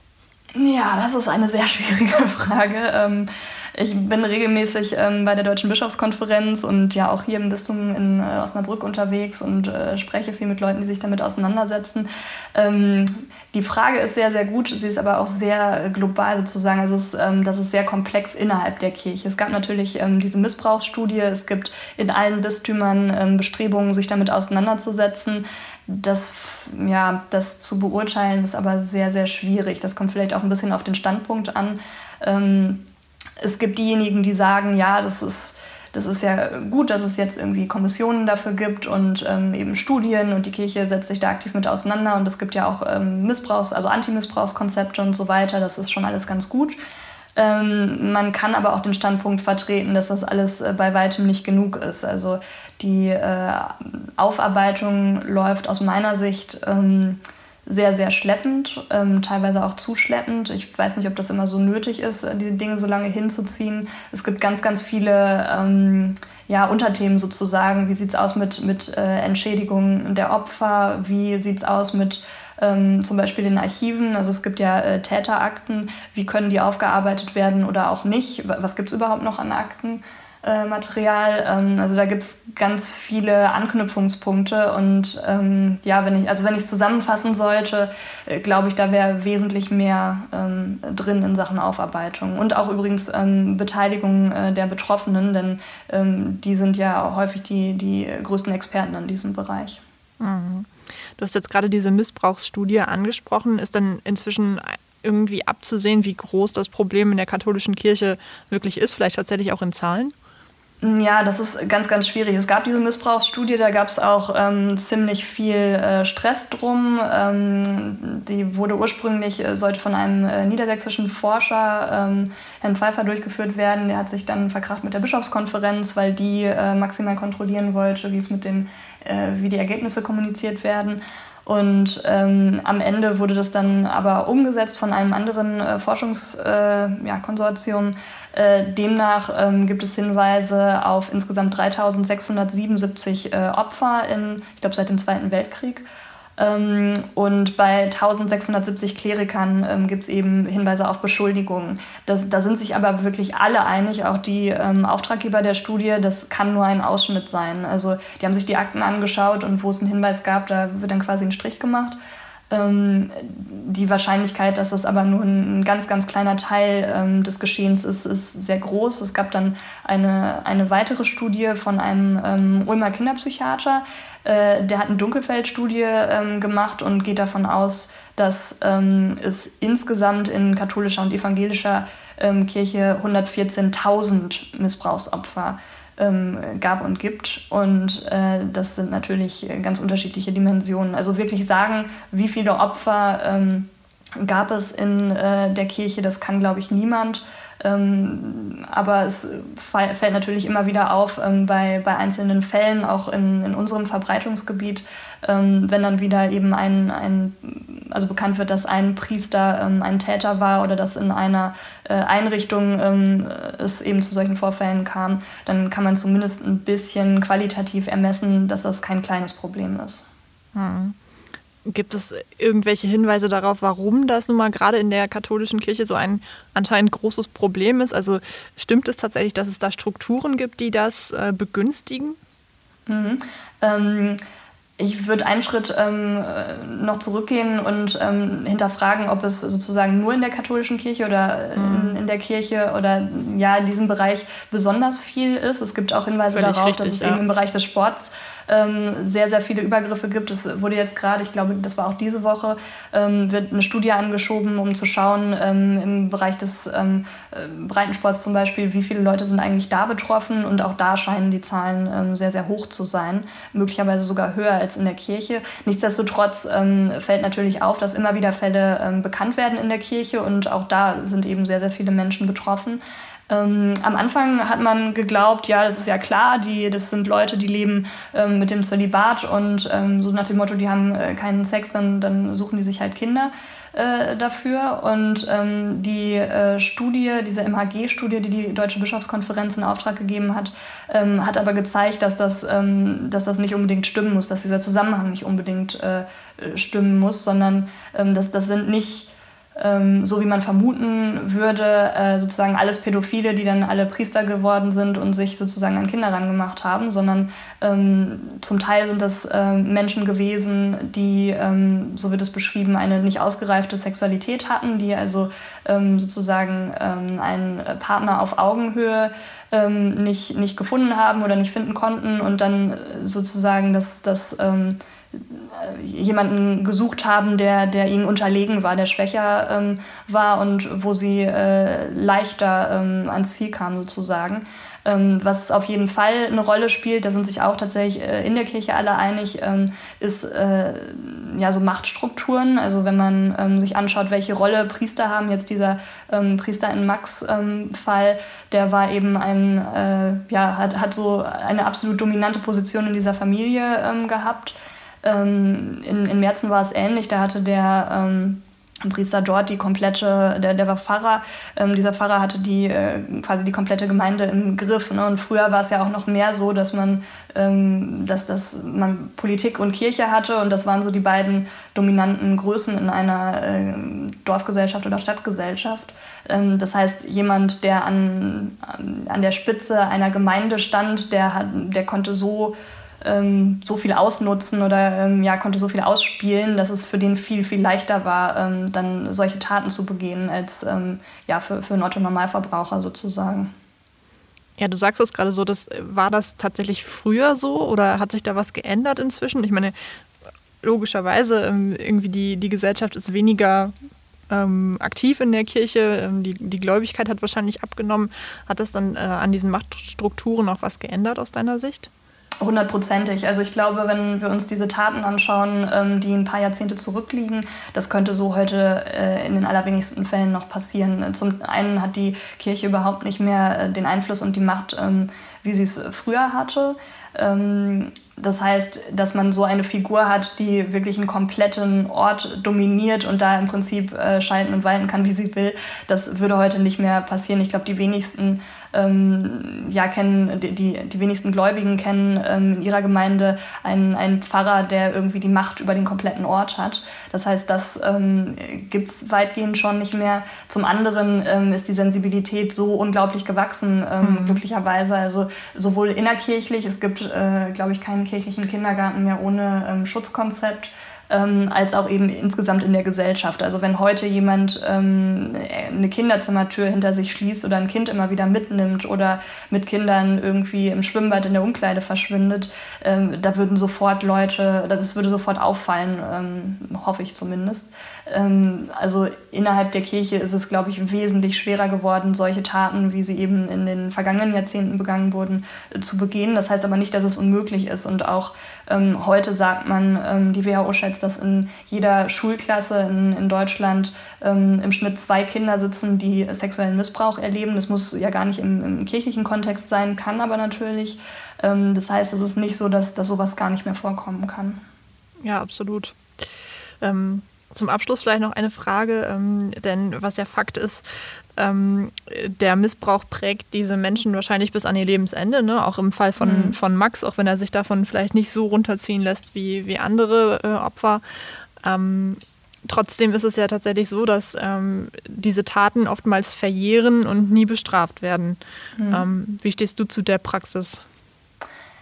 Ja, das ist eine sehr schwierige Frage. Ähm, ich bin regelmäßig ähm, bei der Deutschen Bischofskonferenz und ja auch hier im Bistum in äh, Osnabrück unterwegs und äh, spreche viel mit Leuten, die sich damit auseinandersetzen. Ähm, die Frage ist sehr, sehr gut. Sie ist aber auch sehr global sozusagen. Also es ist, das ist sehr komplex innerhalb der Kirche. Es gab natürlich diese Missbrauchsstudie. Es gibt in allen Bistümern Bestrebungen, sich damit auseinanderzusetzen. Das, ja, das zu beurteilen ist aber sehr, sehr schwierig. Das kommt vielleicht auch ein bisschen auf den Standpunkt an. Ähm, es gibt diejenigen, die sagen, ja, das ist, das ist ja gut, dass es jetzt irgendwie Kommissionen dafür gibt und ähm, eben Studien und die Kirche setzt sich da aktiv mit auseinander und es gibt ja auch ähm, Missbrauchs-, also Antimissbrauchskonzepte und so weiter. Das ist schon alles ganz gut. Ähm, man kann aber auch den Standpunkt vertreten, dass das alles äh, bei weitem nicht genug ist. Also die äh, Aufarbeitung läuft aus meiner Sicht ähm, sehr, sehr schleppend, ähm, teilweise auch zu schleppend. Ich weiß nicht, ob das immer so nötig ist, äh, die Dinge so lange hinzuziehen. Es gibt ganz, ganz viele ähm, ja, Unterthemen sozusagen. Wie sieht es aus mit, mit äh, Entschädigungen der Opfer? Wie sieht es aus mit ähm, zum Beispiel den Archiven? Also es gibt ja äh, Täterakten. Wie können die aufgearbeitet werden oder auch nicht? Was gibt es überhaupt noch an Akten? Äh. Ähm, also da gibt es ganz viele Anknüpfungspunkte und ähm, ja, wenn ich also wenn ich zusammenfassen sollte, äh, glaube ich, da wäre wesentlich mehr ähm, drin in Sachen Aufarbeitung und auch übrigens ähm, Beteiligung äh, der Betroffenen, denn die sind ja häufig die die größten Experten in diesem Bereich. Mhm. Du hast jetzt gerade diese Missbrauchsstudie angesprochen. Ist dann inzwischen irgendwie abzusehen, wie groß das Problem in der katholischen Kirche wirklich ist, vielleicht tatsächlich auch in Zahlen? Ja, das ist ganz, ganz schwierig. Es gab diese Missbrauchsstudie, da gab es auch ähm, ziemlich viel äh, Stress drum. Ähm, die wurde ursprünglich, äh, sollte von einem äh, niedersächsischen Forscher, ähm, Herrn Pfeiffer, durchgeführt werden. Der hat sich dann verkracht mit der Bischofskonferenz, weil die äh, maximal kontrollieren wollte, wie es mit den, äh, wie die Ergebnisse kommuniziert werden. Und ähm, am Ende wurde das dann aber umgesetzt von einem anderen äh, Forschungskonsortium. Äh, äh, demnach ähm, gibt es Hinweise auf insgesamt 3677 äh, Opfer in, ich glaube, seit dem Zweiten Weltkrieg. Ähm, und bei 1670 Klerikern ähm, gibt es eben Hinweise auf Beschuldigungen. Das, da sind sich aber wirklich alle einig, auch die ähm, Auftraggeber der Studie, das kann nur ein Ausschnitt sein. Also die haben sich die Akten angeschaut und wo es einen Hinweis gab, da wird dann quasi ein Strich gemacht. Die Wahrscheinlichkeit, dass das aber nur ein ganz, ganz kleiner Teil ähm, des Geschehens ist, ist sehr groß. Es gab dann eine, eine weitere Studie von einem ähm, Ulmer Kinderpsychiater, äh, der hat eine Dunkelfeldstudie ähm, gemacht und geht davon aus, dass ähm, es insgesamt in katholischer und evangelischer ähm, Kirche 114.000 Missbrauchsopfer ähm, gab und gibt. Und äh, das sind natürlich ganz unterschiedliche Dimensionen. Also wirklich sagen, wie viele Opfer ähm, gab es in äh, der Kirche, das kann, glaube ich, niemand. Ähm, aber es fällt natürlich immer wieder auf ähm, bei, bei einzelnen Fällen, auch in, in unserem Verbreitungsgebiet, ähm, wenn dann wieder eben ein, ein, also bekannt wird, dass ein Priester ähm, ein Täter war oder dass in einer äh, Einrichtung ähm, es eben zu solchen Vorfällen kam, dann kann man zumindest ein bisschen qualitativ ermessen, dass das kein kleines Problem ist. Hm. Gibt es irgendwelche Hinweise darauf, warum das nun mal gerade in der katholischen Kirche so ein anscheinend großes Problem ist? Also stimmt es tatsächlich, dass es da Strukturen gibt, die das äh, begünstigen? Mhm. Ähm, ich würde einen Schritt ähm, noch zurückgehen und ähm, hinterfragen, ob es sozusagen nur in der katholischen Kirche oder in, mhm. in, der Kirche oder ja in diesem Bereich besonders viel ist. Es gibt auch Hinweise Völlig darauf, richtig, dass es ja. eben im Bereich des Sports sehr, sehr viele Übergriffe gibt. Es wurde jetzt gerade, ich glaube, das war auch diese Woche, ähm, wird eine Studie angeschoben, um zu schauen, ähm, im Bereich des ähm, äh, Breitensports zum Beispiel, wie viele Leute sind eigentlich da betroffen. Und auch da scheinen die Zahlen ähm, sehr, sehr hoch zu sein, möglicherweise sogar höher als in der Kirche. Nichtsdestotrotz ähm, fällt natürlich auf, dass immer wieder Fälle bekannt werden in der Kirche und auch da sind eben sehr, sehr viele Menschen betroffen. Ähm, am Anfang hat man geglaubt, ja, das ist ja klar, die, das sind Leute, die leben ähm, mit dem Zölibat und ähm, so nach dem Motto, die haben äh, keinen Sex, dann, dann suchen die sich halt Kinder äh, dafür. Und ähm, die äh, Studie, diese MHG-Studie, die die Deutsche Bischofskonferenz in Auftrag gegeben hat, ähm, hat aber gezeigt, dass das, ähm, dass das nicht unbedingt stimmen muss, dass dieser Zusammenhang nicht unbedingt äh, stimmen muss, sondern dass das sind nicht ähm, so wie man vermuten würde, äh, sozusagen alles Pädophile, die dann alle Priester geworden sind und sich sozusagen an Kinder rangemacht haben, sondern ähm, zum Teil sind das äh, Menschen gewesen, die, ähm, so wird es beschrieben, eine nicht ausgereifte Sexualität hatten, die also ähm, sozusagen ähm, einen Partner auf Augenhöhe ähm, nicht, nicht gefunden haben oder nicht finden konnten und dann sozusagen das, das äh, jemanden gesucht haben, der, der ihnen unterlegen war, der schwächer ähm, war und wo sie äh, leichter ähm, ans Ziel kamen sozusagen. Ähm, was auf jeden Fall eine Rolle spielt, da sind sich auch tatsächlich äh, in der Kirche alle einig, ähm, ist äh, ja so Machtstrukturen. Also wenn man ähm, sich anschaut, welche Rolle Priester haben, jetzt dieser ähm, Priester in Max-Fall, der war eben ein, äh, ja, hat, hat so eine absolut dominante Position in dieser Familie gehabt. Ähm, in, in Merzen war es ähnlich, da hatte der ähm, Priester dort die komplette, der, der war Pfarrer, ähm, dieser Pfarrer hatte die äh, quasi die komplette Gemeinde im Griff. Ne? Und früher war es ja auch noch mehr so, dass man, ähm, dass, dass man Politik und Kirche hatte und das waren so die beiden dominanten Größen in einer äh, Dorfgesellschaft oder Stadtgesellschaft. Ähm, das heißt, jemand, der an, an der Spitze einer Gemeinde stand, der, der konnte so ähm, so viel ausnutzen oder ähm, ja, konnte so viel ausspielen, dass es für den viel, viel leichter war, ähm, dann solche Taten zu begehen, als ähm, ja, für, für einen Otto-Normalverbraucher sozusagen. Ja, du sagst es gerade so, das, war das tatsächlich früher so oder hat sich da was geändert inzwischen? Ich meine, logischerweise, ähm, irgendwie die, die Gesellschaft ist weniger ähm, aktiv in der Kirche, die, die Gläubigkeit hat wahrscheinlich abgenommen. Hat das dann äh, an diesen Machtstrukturen auch was geändert aus deiner Sicht? Hundertprozentig. Also ich glaube, wenn wir uns diese Taten anschauen, ähm, die ein paar Jahrzehnte zurückliegen, das könnte so heute äh, in den allerwenigsten Fällen noch passieren. Zum einen hat die Kirche überhaupt nicht mehr äh, den Einfluss und die Macht, ähm, wie sie es früher hatte. Das heißt, dass man so eine Figur hat, die wirklich einen kompletten Ort dominiert und da im Prinzip äh, schalten und walten kann, wie sie will. Das würde heute nicht mehr passieren. Ich glaube, die wenigsten ähm, ja, kennen, die, die, die, wenigsten Gläubigen kennen ähm, in ihrer Gemeinde einen, einen Pfarrer, der irgendwie die Macht über den kompletten Ort hat. Das heißt, das ähm, gibt es weitgehend schon nicht mehr. Zum anderen ähm, ist die Sensibilität so unglaublich gewachsen, ähm, mhm. glücklicherweise. Also sowohl innerkirchlich, es gibt, äh, glaube ich, keinen kirchlichen Kindergarten mehr ohne ähm, Schutzkonzept ähm, als auch eben insgesamt in der Gesellschaft. Also wenn heute jemand ähm, eine Kinderzimmertür hinter sich schließt oder ein Kind immer wieder mitnimmt oder mit Kindern irgendwie im Schwimmbad in der Umkleide verschwindet, ähm, da würden sofort Leute, das würde sofort auffallen, ähm, hoffe ich zumindest. Ähm, also innerhalb der Kirche ist es, glaube ich, wesentlich schwerer geworden, solche Taten, wie sie eben in den vergangenen Jahrzehnten begangen wurden, äh, zu begehen. Das heißt aber nicht, dass es unmöglich ist. Und auch ähm, heute sagt man, ähm, die WHO schätzt, dass in jeder Schulklasse in, in Deutschland ähm, im Schnitt zwei Kinder sitzen, die sexuellen Missbrauch erleben. Das muss ja gar nicht im, im kirchlichen Kontext sein, kann aber natürlich. Ähm, das heißt, es ist nicht so, dass, dass sowas gar nicht mehr vorkommen kann. Ja, absolut. Ähm, zum Abschluss vielleicht noch eine Frage, ähm, denn was ja Fakt ist, ähm, der Missbrauch prägt diese Menschen wahrscheinlich bis an ihr Lebensende, ne? auch im Fall von, mhm. von Max, auch wenn er sich davon vielleicht nicht so runterziehen lässt wie, wie andere äh, Opfer. Ähm, trotzdem ist es ja tatsächlich so, dass ähm, diese Taten oftmals verjähren und nie bestraft werden. Mhm. Ähm, wie stehst du zu der Praxis?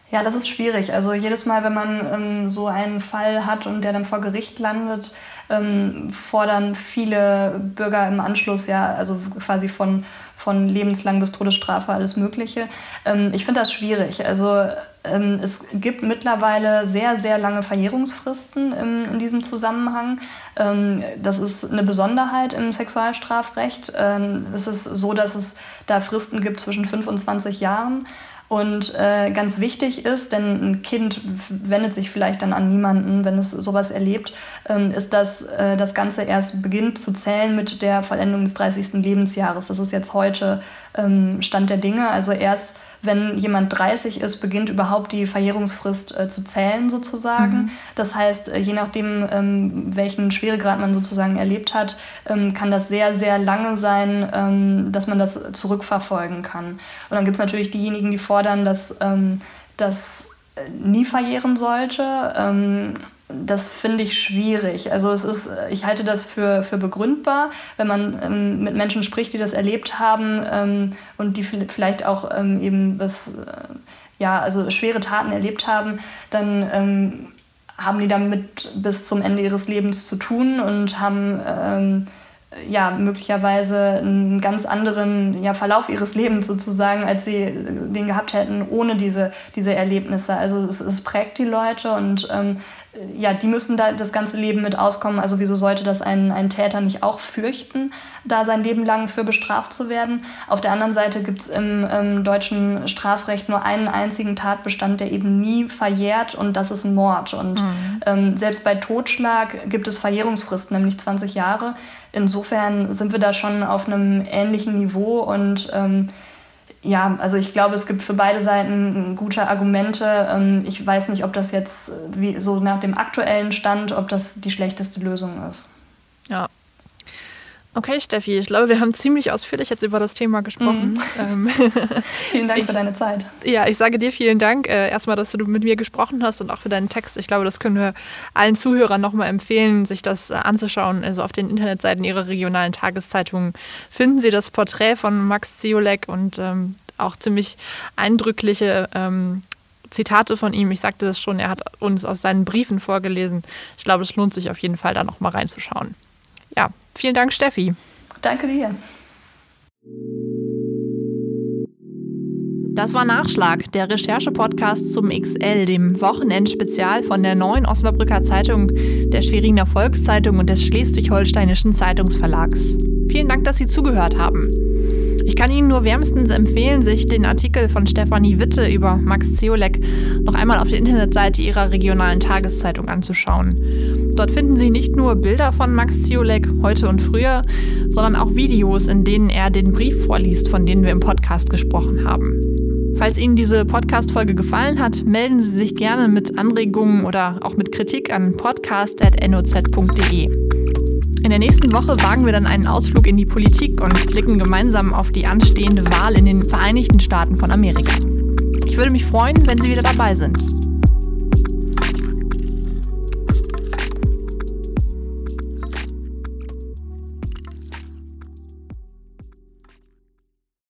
Ja, das ist schwierig. Also jedes Mal, wenn man ähm, so einen Fall hat und der dann vor Gericht landet, ähm, fordern viele Bürger im Anschluss ja, also quasi von, von lebenslang bis Todesstrafe alles Mögliche. Ähm, ich finde das schwierig. Also ähm, es gibt mittlerweile sehr, sehr lange Verjährungsfristen im, in diesem Zusammenhang. Ähm, das ist eine Besonderheit im Sexualstrafrecht. Ähm, es ist so, dass es da Fristen gibt zwischen 25 Jahren. Und äh, ganz wichtig ist, denn ein Kind wendet sich vielleicht dann an niemanden, wenn es sowas erlebt, ähm, ist, dass äh, das Ganze erst beginnt zu zählen mit der Vollendung des 30. Lebensjahres. Das ist jetzt heute ähm, Stand der Dinge. Also erst wenn jemand 30 ist, beginnt überhaupt die Verjährungsfrist äh, zu zählen sozusagen. Mhm. Das heißt, äh, je nachdem, ähm, welchen Schweregrad man sozusagen erlebt hat, ähm, kann das sehr, sehr lange sein, ähm, dass man das zurückverfolgen kann. Und dann gibt es natürlich diejenigen, die fordern, dass ähm, das äh, nie verjähren sollte. Das finde ich schwierig. Also es ist, ich halte das für, für begründbar, wenn man ähm, mit Menschen spricht, die das erlebt haben ähm, und die vielleicht auch ähm, eben das, äh, ja, also schwere Taten erlebt haben, dann ähm, haben die damit bis zum Ende ihres Lebens zu tun und haben ähm, ja, möglicherweise einen ganz anderen ja, Verlauf ihres Lebens sozusagen, als sie den gehabt hätten ohne diese, diese Erlebnisse. Also es, es prägt die Leute und ähm, ja, die müssen da das ganze Leben mit auskommen. Also wieso sollte das ein, ein Täter nicht auch fürchten, da sein Leben lang für bestraft zu werden? Auf der anderen Seite gibt es im, im, deutschen Strafrecht nur einen einzigen Tatbestand, der eben nie verjährt und das ist Mord. Und mhm. ähm, selbst bei Totschlag gibt es Verjährungsfristen, nämlich 20 Jahre. Insofern sind wir da schon auf einem ähnlichen Niveau und ähm, ja, also ich glaube, es gibt für beide Seiten gute Argumente. Ähm, ich weiß nicht, ob das jetzt wie so nach dem aktuellen Stand, ob das die schlechteste Lösung ist. Ja. Okay, Steffi, ich glaube, wir haben ziemlich ausführlich jetzt über das Thema gesprochen. Mhm. Ähm, vielen Dank ich, für deine Zeit. Ja, ich sage dir vielen Dank äh, erstmal, dass du mit mir gesprochen hast und auch für deinen Text. Ich glaube, das können wir allen Zuhörern nochmal empfehlen, sich das äh, anzuschauen. Also auf den Internetseiten ihrer regionalen Tageszeitungen finden Sie das Porträt von Max Ziolek und ähm, auch ziemlich eindrückliche ähm, Zitate von ihm. Ich sagte das schon, er hat uns aus seinen Briefen vorgelesen. Ich glaube, es lohnt sich auf jeden Fall, da nochmal reinzuschauen. Ja, vielen Dank, Steffi. Danke dir. Das war Nachschlag, der Recherche-Podcast zum XL, dem Wochenendspezial von der Neuen Osnabrücker Zeitung, der Schweriner Volkszeitung und des Schleswig-Holsteinischen Zeitungsverlags. Vielen Dank, dass Sie zugehört haben. Ich kann Ihnen nur wärmstens empfehlen, sich den Artikel von Stefanie Witte über Max Zeolek noch einmal auf der Internetseite Ihrer regionalen Tageszeitung anzuschauen. Dort finden Sie nicht nur Bilder von Max Zeolek heute und früher, sondern auch Videos, in denen er den Brief vorliest, von denen wir im Podcast gesprochen haben. Falls Ihnen diese Podcast-Folge gefallen hat, melden Sie sich gerne mit Anregungen oder auch mit Kritik an podcast.noz.de. In der nächsten Woche wagen wir dann einen Ausflug in die Politik und blicken gemeinsam auf die anstehende Wahl in den Vereinigten Staaten von Amerika. Ich würde mich freuen, wenn Sie wieder dabei sind.